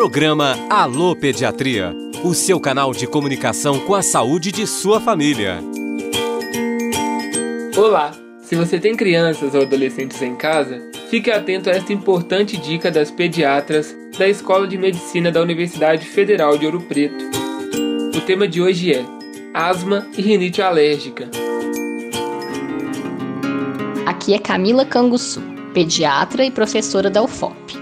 Programa Alô Pediatria, o seu canal de comunicação com a saúde de sua família. Olá! Se você tem crianças ou adolescentes em casa, fique atento a esta importante dica das pediatras da Escola de Medicina da Universidade Federal de Ouro Preto. O tema de hoje é asma e rinite alérgica. Aqui é Camila Canguçu, pediatra e professora da UFOP.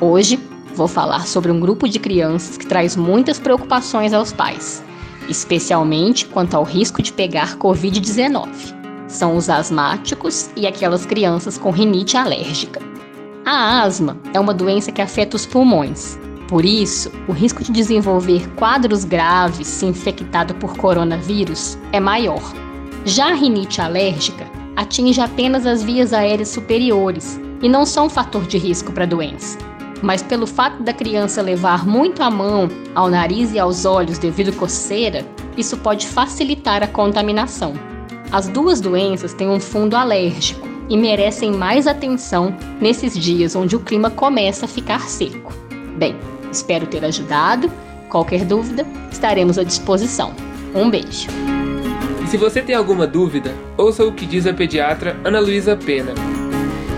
Hoje vou falar sobre um grupo de crianças que traz muitas preocupações aos pais, especialmente quanto ao risco de pegar Covid-19. São os asmáticos e aquelas crianças com rinite alérgica. A asma é uma doença que afeta os pulmões. Por isso, o risco de desenvolver quadros graves se infectado por coronavírus é maior. Já a rinite alérgica atinge apenas as vias aéreas superiores e não são um fator de risco para a doença mas pelo fato da criança levar muito a mão ao nariz e aos olhos devido coceira, isso pode facilitar a contaminação. As duas doenças têm um fundo alérgico e merecem mais atenção nesses dias onde o clima começa a ficar seco. Bem, espero ter ajudado. Qualquer dúvida, estaremos à disposição. Um beijo. E se você tem alguma dúvida, ouça o que diz a pediatra Ana Luísa Pena.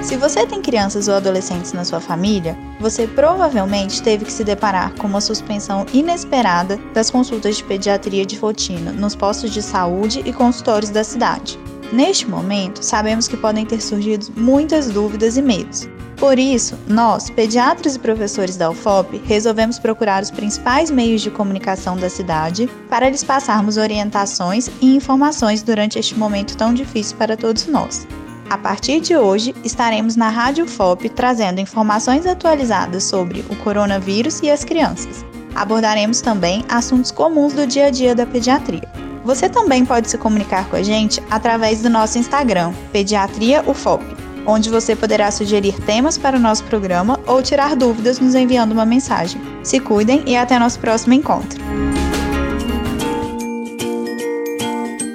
Se você tem crianças ou adolescentes na sua família, você provavelmente teve que se deparar com uma suspensão inesperada das consultas de pediatria de rotina nos postos de saúde e consultórios da cidade. Neste momento, sabemos que podem ter surgido muitas dúvidas e medos. Por isso, nós, pediatras e professores da UFOP, resolvemos procurar os principais meios de comunicação da cidade para lhes passarmos orientações e informações durante este momento tão difícil para todos nós. A partir de hoje, estaremos na Rádio FOP trazendo informações atualizadas sobre o coronavírus e as crianças. Abordaremos também assuntos comuns do dia a dia da pediatria. Você também pode se comunicar com a gente através do nosso Instagram, Pediatria UFOP, onde você poderá sugerir temas para o nosso programa ou tirar dúvidas nos enviando uma mensagem. Se cuidem e até nosso próximo encontro.